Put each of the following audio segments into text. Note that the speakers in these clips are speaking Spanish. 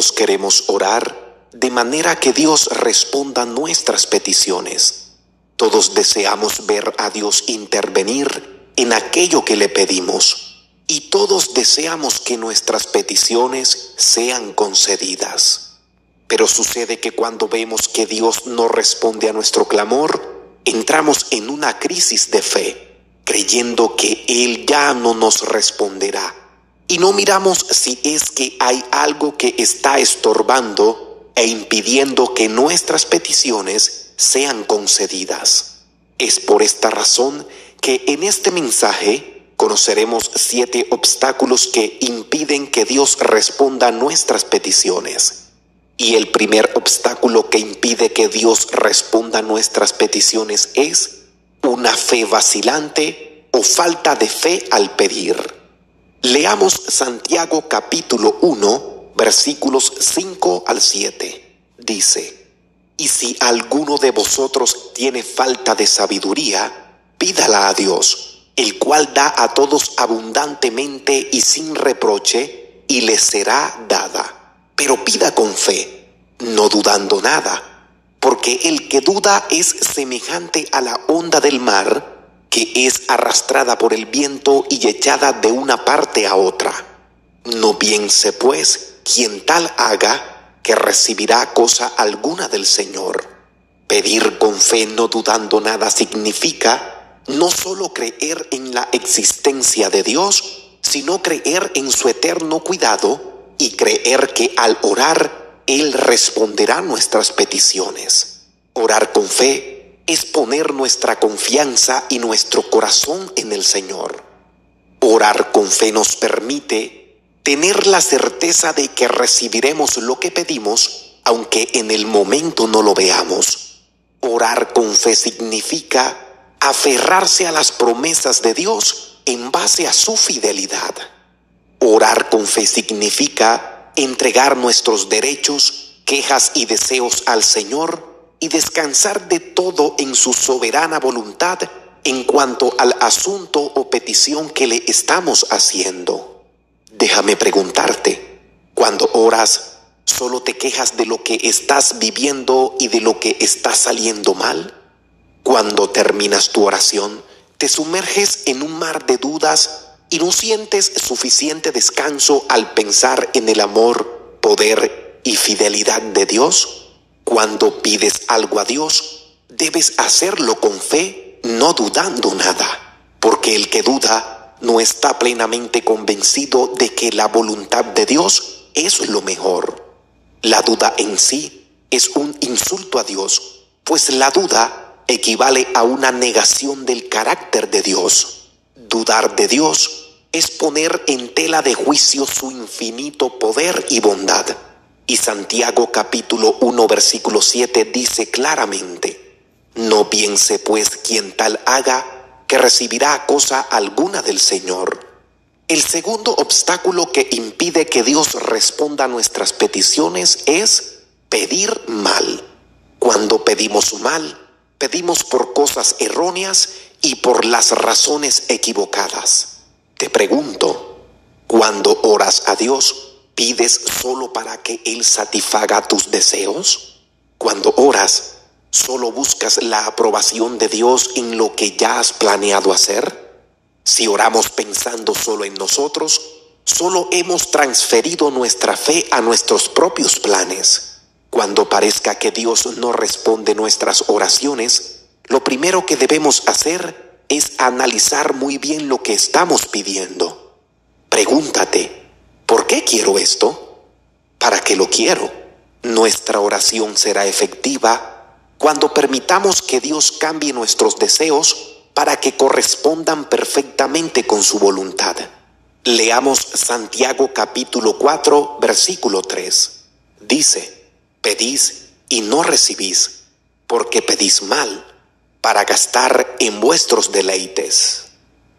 Queremos orar de manera que Dios responda nuestras peticiones. Todos deseamos ver a Dios intervenir en aquello que le pedimos. Y todos deseamos que nuestras peticiones sean concedidas. Pero sucede que cuando vemos que Dios no responde a nuestro clamor, entramos en una crisis de fe, creyendo que Él ya no nos responderá y no miramos si es que hay algo que está estorbando e impidiendo que nuestras peticiones sean concedidas. Es por esta razón que en este mensaje conoceremos siete obstáculos que impiden que Dios responda nuestras peticiones. Y el primer obstáculo que impide que Dios responda nuestras peticiones es una fe vacilante o falta de fe al pedir. Leamos Santiago capítulo 1, versículos 5 al 7. Dice, y si alguno de vosotros tiene falta de sabiduría, pídala a Dios, el cual da a todos abundantemente y sin reproche, y le será dada. Pero pida con fe, no dudando nada, porque el que duda es semejante a la onda del mar, que es arrastrada por el viento y echada de una parte a otra. No piense pues quien tal haga que recibirá cosa alguna del Señor. Pedir con fe no dudando nada significa no solo creer en la existencia de Dios, sino creer en su eterno cuidado y creer que al orar Él responderá nuestras peticiones. Orar con fe es poner nuestra confianza y nuestro corazón en el Señor. Orar con fe nos permite tener la certeza de que recibiremos lo que pedimos, aunque en el momento no lo veamos. Orar con fe significa aferrarse a las promesas de Dios en base a su fidelidad. Orar con fe significa entregar nuestros derechos, quejas y deseos al Señor y descansar de todo en su soberana voluntad en cuanto al asunto o petición que le estamos haciendo. Déjame preguntarte, cuando oras, ¿solo te quejas de lo que estás viviendo y de lo que está saliendo mal? Cuando terminas tu oración, te sumerges en un mar de dudas y no sientes suficiente descanso al pensar en el amor, poder y fidelidad de Dios? Cuando pides algo a Dios, debes hacerlo con fe, no dudando nada, porque el que duda no está plenamente convencido de que la voluntad de Dios es lo mejor. La duda en sí es un insulto a Dios, pues la duda equivale a una negación del carácter de Dios. Dudar de Dios es poner en tela de juicio su infinito poder y bondad. Y Santiago capítulo 1 versículo 7 dice claramente, no piense pues quien tal haga que recibirá cosa alguna del Señor. El segundo obstáculo que impide que Dios responda a nuestras peticiones es pedir mal. Cuando pedimos mal, pedimos por cosas erróneas y por las razones equivocadas. Te pregunto, cuando oras a Dios, ¿Pides solo para que Él satisfaga tus deseos? Cuando oras, ¿solo buscas la aprobación de Dios en lo que ya has planeado hacer? Si oramos pensando solo en nosotros, solo hemos transferido nuestra fe a nuestros propios planes. Cuando parezca que Dios no responde nuestras oraciones, lo primero que debemos hacer es analizar muy bien lo que estamos pidiendo. Pregúntate, ¿Por qué quiero esto? ¿Para qué lo quiero? Nuestra oración será efectiva cuando permitamos que Dios cambie nuestros deseos para que correspondan perfectamente con su voluntad. Leamos Santiago capítulo 4 versículo 3. Dice, pedís y no recibís, porque pedís mal, para gastar en vuestros deleites.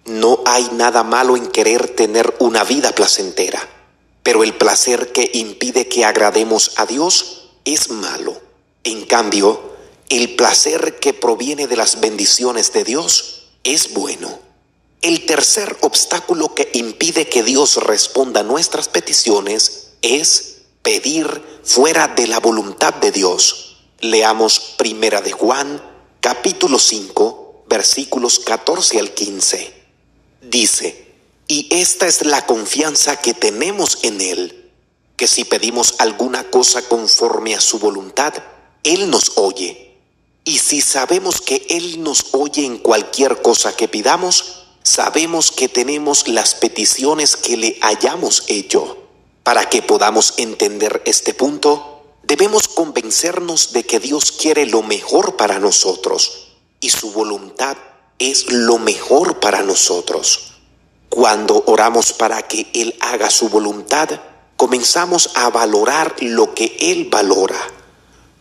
No hay nada malo en querer tener una vida placentera pero el placer que impide que agrademos a Dios es malo. En cambio, el placer que proviene de las bendiciones de Dios es bueno. El tercer obstáculo que impide que Dios responda a nuestras peticiones es pedir fuera de la voluntad de Dios. Leamos Primera de Juan, capítulo 5, versículos 14 al 15. Dice, y esta es la confianza que tenemos en Él, que si pedimos alguna cosa conforme a su voluntad, Él nos oye. Y si sabemos que Él nos oye en cualquier cosa que pidamos, sabemos que tenemos las peticiones que le hayamos hecho. Para que podamos entender este punto, debemos convencernos de que Dios quiere lo mejor para nosotros y su voluntad es lo mejor para nosotros. Cuando oramos para que Él haga su voluntad, comenzamos a valorar lo que Él valora.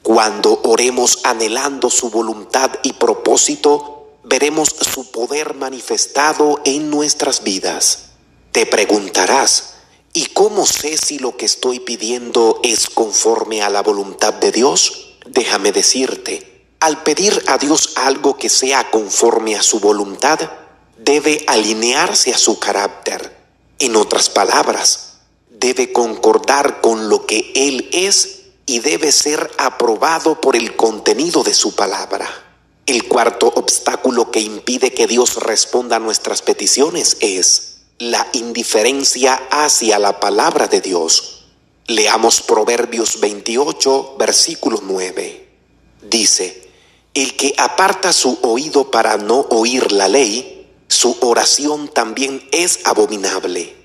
Cuando oremos anhelando su voluntad y propósito, veremos su poder manifestado en nuestras vidas. Te preguntarás, ¿Y cómo sé si lo que estoy pidiendo es conforme a la voluntad de Dios? Déjame decirte, al pedir a Dios algo que sea conforme a su voluntad, debe alinearse a su carácter. En otras palabras, debe concordar con lo que Él es y debe ser aprobado por el contenido de su palabra. El cuarto obstáculo que impide que Dios responda a nuestras peticiones es la indiferencia hacia la palabra de Dios. Leamos Proverbios 28, versículo 9. Dice, el que aparta su oído para no oír la ley, su oración también es abominable.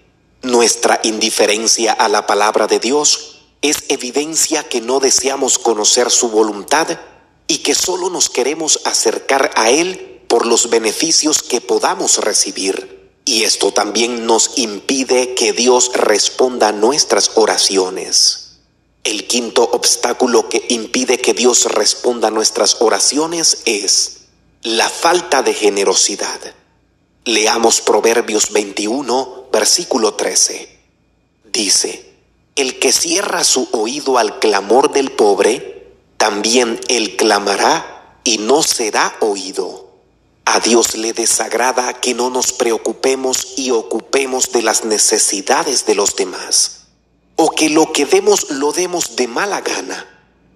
Nuestra indiferencia a la palabra de Dios es evidencia que no deseamos conocer su voluntad y que solo nos queremos acercar a Él por los beneficios que podamos recibir. Y esto también nos impide que Dios responda a nuestras oraciones. El quinto obstáculo que impide que Dios responda a nuestras oraciones es la falta de generosidad. Leamos Proverbios 21, versículo 13. Dice, el que cierra su oído al clamor del pobre, también él clamará y no será oído. A Dios le desagrada que no nos preocupemos y ocupemos de las necesidades de los demás, o que lo que demos lo demos de mala gana.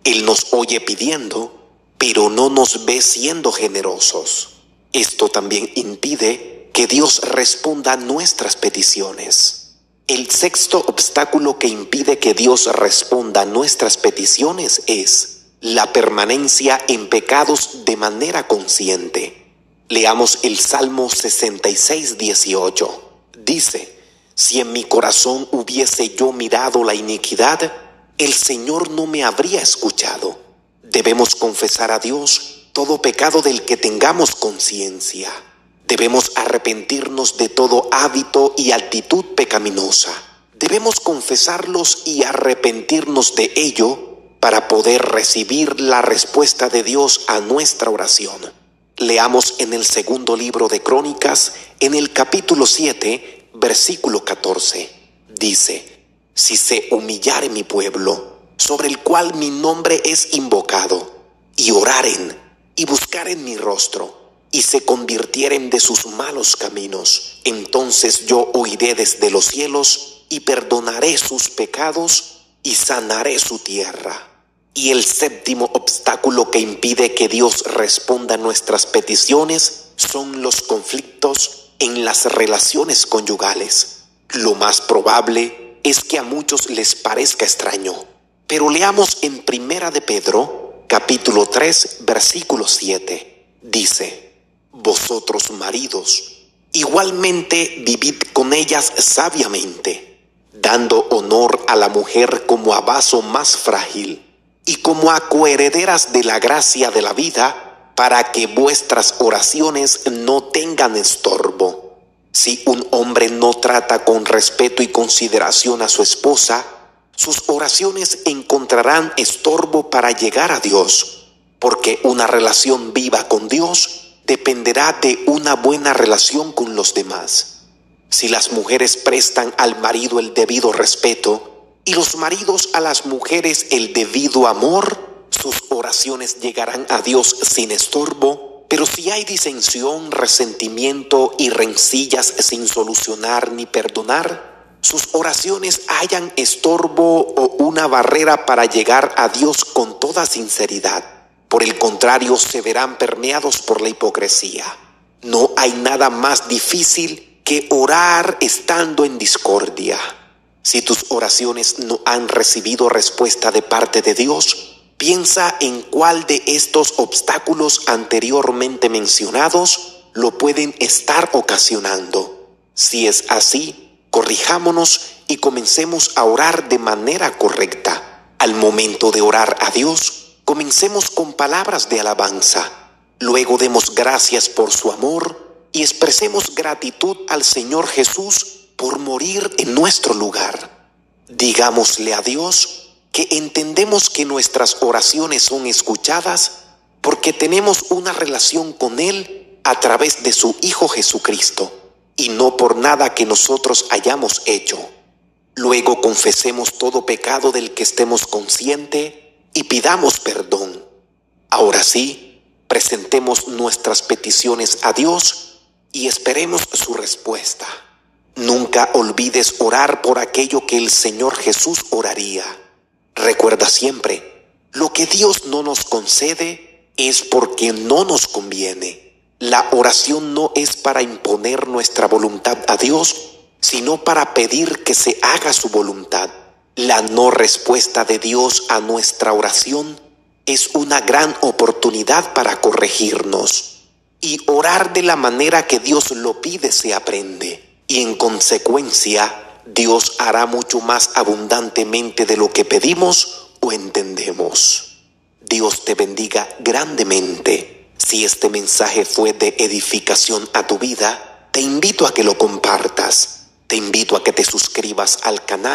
Él nos oye pidiendo, pero no nos ve siendo generosos. Esto también impide que Dios responda a nuestras peticiones. El sexto obstáculo que impide que Dios responda a nuestras peticiones es la permanencia en pecados de manera consciente. Leamos el Salmo 66, 18. Dice, si en mi corazón hubiese yo mirado la iniquidad, el Señor no me habría escuchado. Debemos confesar a Dios todo pecado del que tengamos conciencia. Debemos arrepentirnos de todo hábito y actitud pecaminosa. Debemos confesarlos y arrepentirnos de ello para poder recibir la respuesta de Dios a nuestra oración. Leamos en el segundo libro de Crónicas, en el capítulo 7, versículo 14. Dice, si se humillare mi pueblo, sobre el cual mi nombre es invocado, y oraren, y buscaren mi rostro, y se convirtieren de sus malos caminos, entonces yo oiré desde los cielos, y perdonaré sus pecados, y sanaré su tierra. Y el séptimo obstáculo que impide que Dios responda a nuestras peticiones son los conflictos en las relaciones conyugales. Lo más probable es que a muchos les parezca extraño, pero leamos en Primera de Pedro, capítulo 3, versículo 7. Dice, Vosotros maridos, igualmente vivid con ellas sabiamente, dando honor a la mujer como a vaso más frágil y como a coherederas de la gracia de la vida, para que vuestras oraciones no tengan estorbo. Si un hombre no trata con respeto y consideración a su esposa, sus oraciones encontrarán estorbo para llegar a Dios, porque una relación viva con Dios dependerá de una buena relación con los demás. Si las mujeres prestan al marido el debido respeto, y los maridos a las mujeres el debido amor, sus oraciones llegarán a Dios sin estorbo. Pero si hay disensión, resentimiento y rencillas sin solucionar ni perdonar, sus oraciones hayan estorbo o una barrera para llegar a Dios con toda sinceridad. Por el contrario, se verán permeados por la hipocresía. No hay nada más difícil que orar estando en discordia. Si tus oraciones no han recibido respuesta de parte de Dios, piensa en cuál de estos obstáculos anteriormente mencionados lo pueden estar ocasionando. Si es así, corrijámonos y comencemos a orar de manera correcta. Al momento de orar a Dios, comencemos con palabras de alabanza. Luego demos gracias por su amor y expresemos gratitud al Señor Jesús por morir en nuestro lugar. Digámosle a Dios que entendemos que nuestras oraciones son escuchadas porque tenemos una relación con Él a través de su Hijo Jesucristo y no por nada que nosotros hayamos hecho. Luego confesemos todo pecado del que estemos consciente y pidamos perdón. Ahora sí, presentemos nuestras peticiones a Dios y esperemos su respuesta. Nunca olvides orar por aquello que el Señor Jesús oraría. Recuerda siempre, lo que Dios no nos concede es porque no nos conviene. La oración no es para imponer nuestra voluntad a Dios, sino para pedir que se haga su voluntad. La no respuesta de Dios a nuestra oración es una gran oportunidad para corregirnos. Y orar de la manera que Dios lo pide se aprende y en consecuencia Dios hará mucho más abundantemente de lo que pedimos o entendemos. Dios te bendiga grandemente. Si este mensaje fue de edificación a tu vida, te invito a que lo compartas. Te invito a que te suscribas al canal